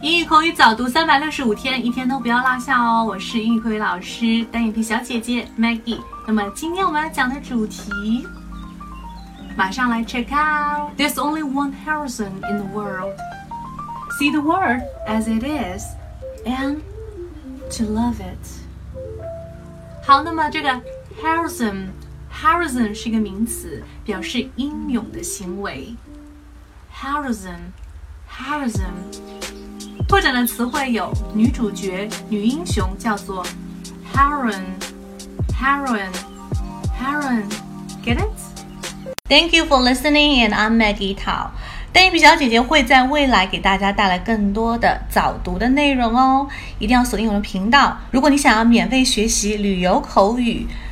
英语口语早读三百六十五天，一天都不要落下哦！我是英语口语老师单眼皮小姐姐 Maggie。那么今天我们要讲的主题，马上来 check out。There's only one Harrison in the world. See the world as it is, and to love it. 好，那么这个 Harrison Harrison 是一个名词，表示英勇的行为。Harrison Harrison。拓展的词汇有女主角、女英雄，叫做 heroine，heroine，heroine，get it？Thank you for listening, and I'm Maggie Tao。单眼皮小姐姐会在未来给大家带来更多的早读的内容哦，一定要锁定我的频道。如果你想要免费学习旅游口语，